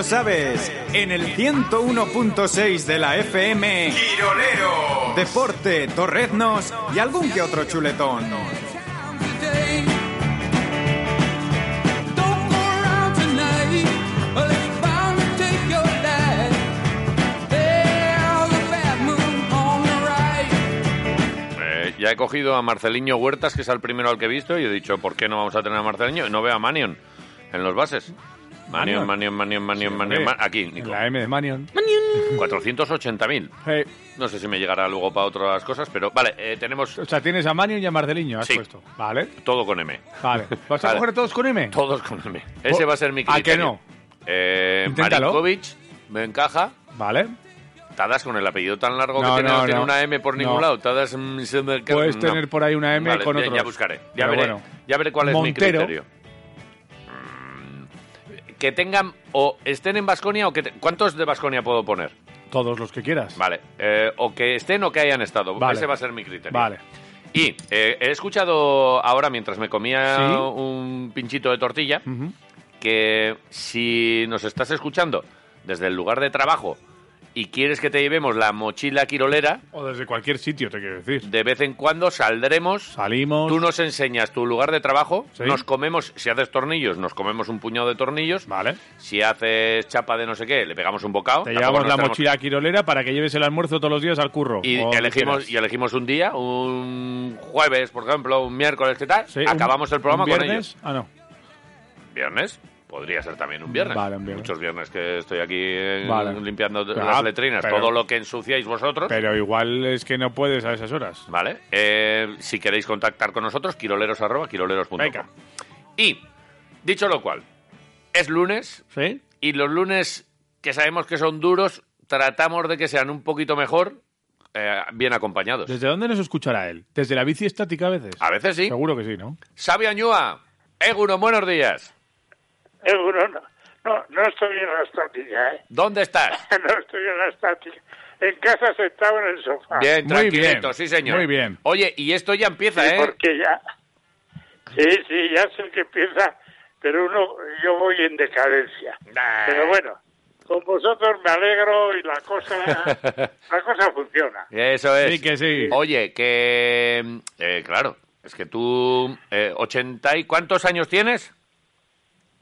lo sabes, en el 101.6 de la FM, Quirolero, Deporte, Torreznos y algún que otro chuletón. Eh, ya he cogido a Marceliño Huertas, que es el primero al que he visto, y he dicho, ¿por qué no vamos a tener a Marceliño? Y no veo a Manion en los bases. Manion, Manion, Manion, Manion, Manion. Ma- Aquí, Nico. La M de Manion. 480.000. Eh, No sé si me llegará luego para otras cosas, pero vale, eh, tenemos o sea, tienes a Manion y a Marceliño, has Sí. puesto. Vale, todo con M. vale. ¿Vas a Vale. coger todos con M? Todos con M. Ese va a ser mi ¿A que criterio. no? Eh, Inténtalo. Marinkovic me encaja. Vale. Tadas con el apellido tan largo No, que tiene, no, no tiene no. una M por ningún No. lado. Tadas mm, Puedes no. tener por ahí una M Vale, con ya- otros. Ya buscaré. Ya veré, bueno. ya veré cuál es Montero. mi criterio. Que tengan o estén en Basconia o que te- ¿cuántos de Basconia puedo poner? Todos los que quieras. Vale, eh, o que estén o que hayan estado. Vale. Ese va a ser mi criterio. Vale. Y eh, he escuchado ahora mientras me comía Sí. un pinchito de tortilla que si nos estás escuchando desde el lugar de trabajo y quieres que te llevemos la mochila quirolera, O desde cualquier sitio, te quiero decir. de vez en cuando saldremos. Salimos. Tú nos enseñas tu lugar de trabajo, Sí. nos comemos, si haces tornillos, nos comemos un puñado de tornillos, Vale. si haces chapa de no sé qué, le pegamos un bocado. Te llevamos la tenemos- mochila quirolera para que lleves el almuerzo todos los días al curro. Y elegimos, y elegimos un día, un jueves, por ejemplo, un miércoles, ¿qué tal? Sí, un- Acabamos el programa un con viernes. ellos. Ah, no. ¿Viernes? Podría ser también un viernes. Vale, un viernes. Muchos viernes que estoy aquí eh, Vale. limpiando Ah, las letrinas, pero- todo lo que ensuciáis vosotros. Pero igual es que no puedes a esas horas. Vale. Eh, si queréis contactar con nosotros, quiroleros arroba quiroleros.com. Y, dicho lo cual, es lunes ¿Sí? y los lunes que sabemos que son duros, tratamos de que sean un poquito mejor, eh, bien acompañados. ¿Desde dónde nos escuchará él? ¿Desde la bici estática a veces? A veces sí. Seguro que sí, ¿no? Sabio Añúa, Eguno, buenos días. Seguro no. No, no estoy en la estática, ¿eh? ¿Dónde estás? No estoy en la estática. En casa sentado en el sofá. Bien, Muy tranquilito, bien, sí señor. muy bien. Oye, y esto ya empieza, Sí, ¿eh? Porque ya... Sí, sí, ya sé que empieza, pero uno, yo voy en decadencia. Nah. Pero bueno, con vosotros me alegro y la cosa, la cosa funciona. Eso es. Sí que sí. Oye, que... eh, claro, es que tú... Eh, 80 y... ¿Cuántos años tienes?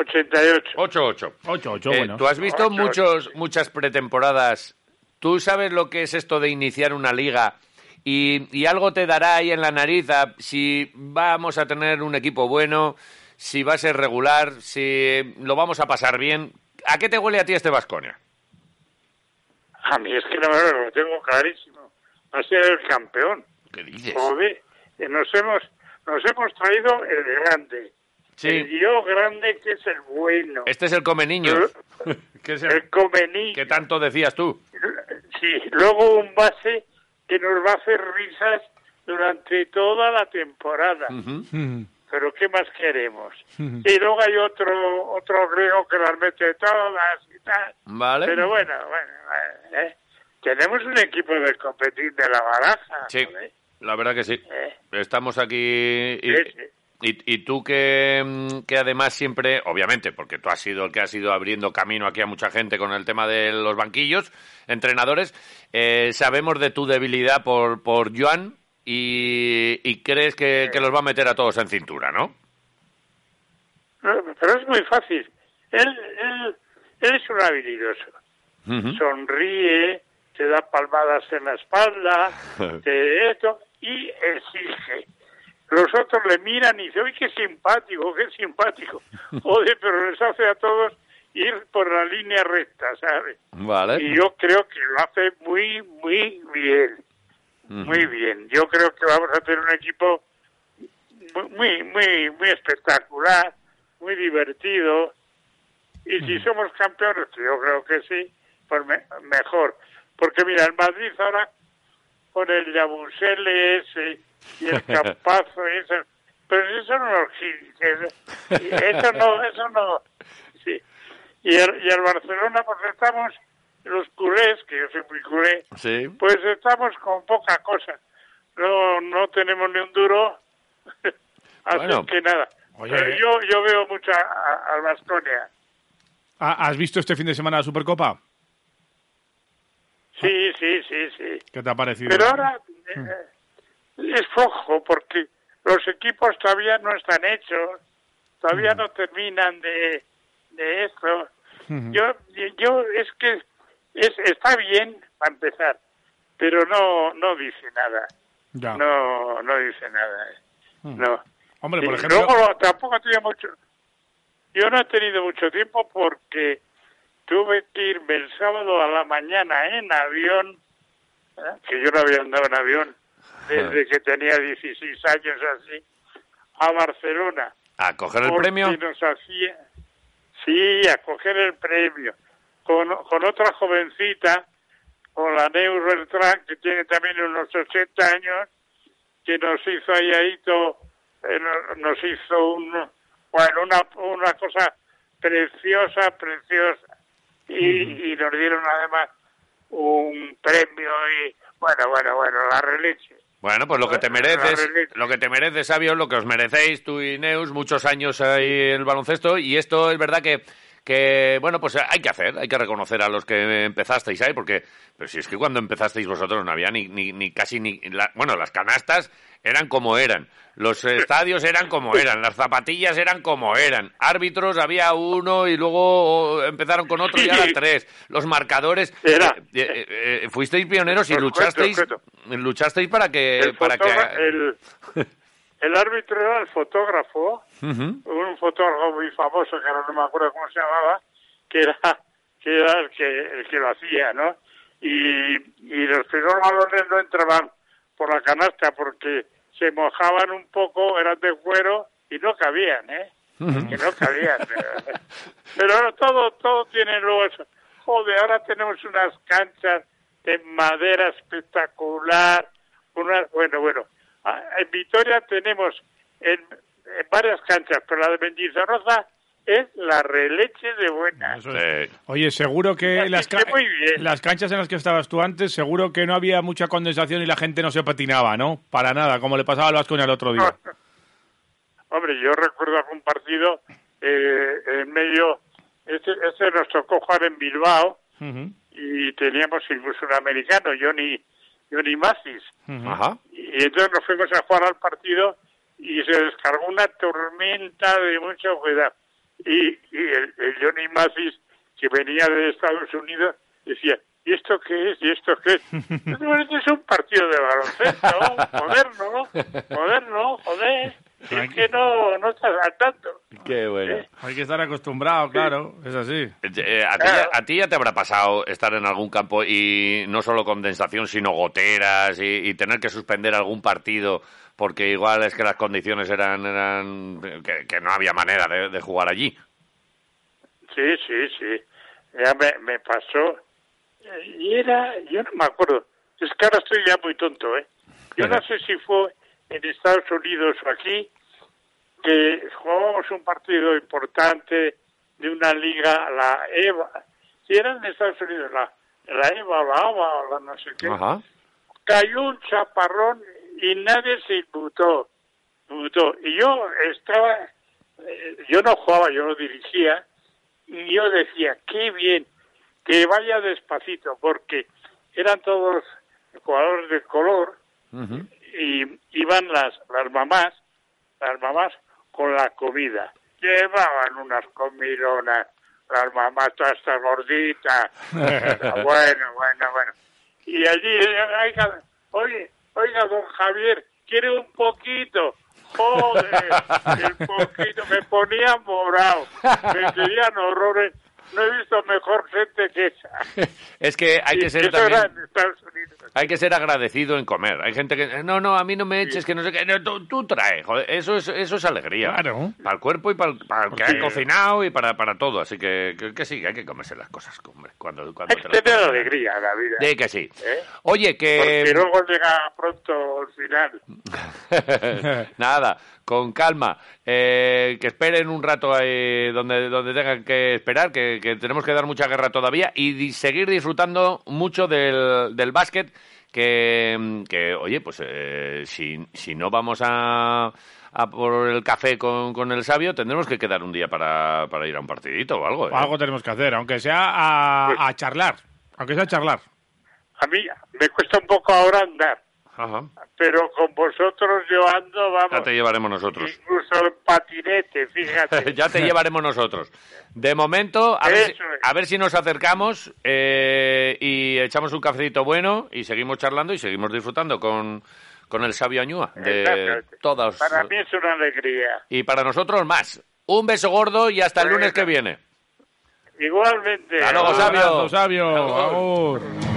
88. 8, 8. 8, 8, Eh, bueno. Tú has visto muchos, muchas pretemporadas. ¿Tú sabes lo que es esto de iniciar una liga? Y, y algo te dará ahí en la nariz a si vamos a tener un equipo bueno, si va a ser regular, si lo vamos a pasar bien. ¿A qué te huele a ti este Vasconia? A mí es que no me lo tengo clarísimo. Va a ser el campeón. ¿Qué dices? Joder, que nos hemos, nos hemos traído el grande. Sí. El yo grande que es el bueno. Este es el come niños. que es el el comení. que tanto decías tú. Sí, luego un base que nos va a hacer risas durante toda la temporada. Pero ¿qué más queremos? Y luego hay otro otro griego que las mete todas y tal. ¿Vale? Pero bueno, bueno, eh, tenemos un equipo de competir de la baraja. Sí, la verdad que sí. Eh. Estamos aquí y, Sí, sí. Y- y tú que, mm, que además siempre, obviamente, porque tú has sido el que has ido abriendo camino aquí a mucha gente con el tema de los banquillos, entrenadores, eh, sabemos de tu debilidad por, por Joan y, y crees que, que los va a meter a todos en cintura, ¿no? No, Pero es muy fácil. Él, él, él es un habilidoso. Sonríe, te da palmadas en la espalda, te esto, y exige. Los otros le miran y dicen, uy, qué simpático, qué simpático. Joder, pero les hace a todos ir por la línea recta, ¿sabes? Vale. Y yo creo que lo hace muy, muy bien. Muy bien. Yo creo que vamos a tener un equipo muy, muy, muy espectacular, muy divertido. Y si somos campeones, que yo creo que sí, pues me- mejor. Porque mira, el Madrid ahora con el Yabusele ese y el Campazo ese, pero eso no eso, eso no, eso no. Sí. Y el, y el Barcelona, pues estamos, los culés, que yo soy muy culé, Sí. pues estamos con poca cosa. No, no tenemos ni un duro. Así Bueno. que nada. Oye. Pero yo, yo veo mucho al Baskonia. ¿Ha- ¿Has visto este fin de semana la Supercopa? Sí, sí, sí, sí. ¿Qué te ha parecido? Pero ahora eh, es flojo porque los equipos todavía no están hechos, todavía no terminan de, de eso. Yo, yo es que es, está bien para empezar, pero no, no dice nada. Ya. No, no dice nada. eh. No. Hombre, por ejemplo... Luego tampoco tenido mucho. Yo no he tenido mucho tiempo porque tuve que irme el sábado a la mañana en avión, ¿eh? que yo no había andado en avión desde que tenía 16 años así, a Barcelona. ¿A coger el premio? nos hacía, sí, a coger el premio, con, con otra jovencita, con la Neus Beltrán, que tiene también unos 80 años, que nos hizo ahí, ahí todo, eh, no- nos hizo un, bueno, una, una cosa preciosa, preciosa. Y, y nos dieron además un premio y, bueno, bueno, bueno, la releche. Bueno, pues lo que te mereces, lo que te mereces, Sabio, lo que os merecéis tú y Neus, muchos años ahí en el baloncesto, y esto es verdad que, que bueno, pues hay que hacer, hay que reconocer a los que empezasteis ahí, porque, pero si es que cuando empezasteis vosotros no había ni, ni, ni casi ni, la- bueno, las canastas eran como eran, los estadios eran como eran, las zapatillas eran como eran, árbitros había uno y luego empezaron con otro y ahora tres, los marcadores, Era. eh, eh, eh, fuisteis pioneros y luchasteis, luchasteis para que, El, para que el, el árbitro era el fotógrafo, un fotógrafo muy famoso, que ahora no me acuerdo cómo se llamaba, que era, que era el, que, el que lo hacía, ¿no? Y, y los primeros balones no entraban por la canasta porque se mojaban un poco, eran de cuero y no cabían, ¿eh? Que no cabían. Pero ahora todo, todo tiene luego eso. Joder, ahora tenemos unas canchas de madera espectacular, unas, bueno, bueno. Ah, En Vitoria tenemos en, en varias canchas, pero la de Mendizorroza es la releche de buena. Es. Oye, seguro que las, ca- muy bien. las canchas en las que estabas tú antes, seguro que no había mucha condensación y la gente no se patinaba, ¿no? Para nada, como le pasaba al Vasco el otro día. Hombre, yo recuerdo algún partido eh, en medio, este, este nos tocó jugar en Bilbao y teníamos incluso un americano, Johnny, Johnny Mathis. ujú. Ajá. Y entonces nos fuimos a jugar al partido y se descargó una tormenta de mucho cuidado. Y, y el, el Johnny Mathis, que venía de Estados Unidos, decía, ¿y esto qué es? ¿Y esto qué es? Bueno, este es un partido de baloncesto, moderno, moderno, joder. Es que no, no estás al tanto. Qué bueno. Hay que estar acostumbrado, claro, es así. Eh, a, ti, ya- a ti ya te habrá pasado estar en algún campo y no solo condensación, sino goteras y, y tener que suspender algún partido porque igual es que las condiciones eran, eran que, que no había manera de, de jugar allí. Sí, sí, sí. Ya me, me pasó. Eh, Y era, yo no me acuerdo. Es que ahora estoy ya muy tonto, ¿eh? Yo no sé si fue en Estados Unidos o aquí que jugábamos un partido importante de una liga, la EVA. Si era en Estados Unidos, la, la EVA o la AVA o la no sé qué. Ajá. Cayó un chaparrón y nadie se inmutó. inmutó. Y yo estaba, eh, yo no jugaba, yo lo dirigía, y yo decía, qué bien, que vaya despacito, porque eran todos jugadores de color y iban las, las mamás, las mamás con la comida. Llevaban unas comilonas, las mamás todas estas gorditas. bueno, bueno, bueno. Y allí, oiga, oye, oiga, don Javier, ¿quiere un poquito? Joder, el poquito me ponía morado, me querían horrores. No he visto mejor gente que esa. Es que hay que ser también... Hay que ser agradecido en comer. Hay gente que no, no, a mí no me eches, que no sé qué. No, tú, tú trae, joder, eso es, eso es alegría. Claro. Para el cuerpo y para el, para el que ha cocinado y para, para todo. Así que, que, que sí, hay que comerse las cosas, hombre. Cuando, cuando Hay que tener alegría la vida. De que sí. ¿eh? Oye, que... Porque luego llega pronto el final. Nada, con calma. Eh, que esperen un rato ahí donde, donde tengan que esperar, que, que tenemos que dar mucha guerra todavía y seguir disfrutando mucho del, del básquet. Que, que, oye, pues eh, si, si no vamos a, a por el café con, con el sabio, tendremos que quedar un día para, para ir a un partidito o algo. ¿eh? Algo tenemos que hacer, aunque sea a, a charlar. Aunque sea a charlar. A mí me cuesta un poco ahora andar, Ajá. pero con vosotros yo ando, vamos, Ya te llevaremos nosotros. incluso en patinete, fíjate. ya te llevaremos nosotros. De momento, a ver, a ver si nos acercamos eh, y echamos un cafecito bueno y seguimos charlando y seguimos disfrutando con, con el sabio Añúa de Exactamente. todas. Para mí es una alegría. Y para nosotros más. Un beso gordo y hasta el lunes que viene. Igualmente. Hasta luego, sabio. sabio. Hasta luego. Agur.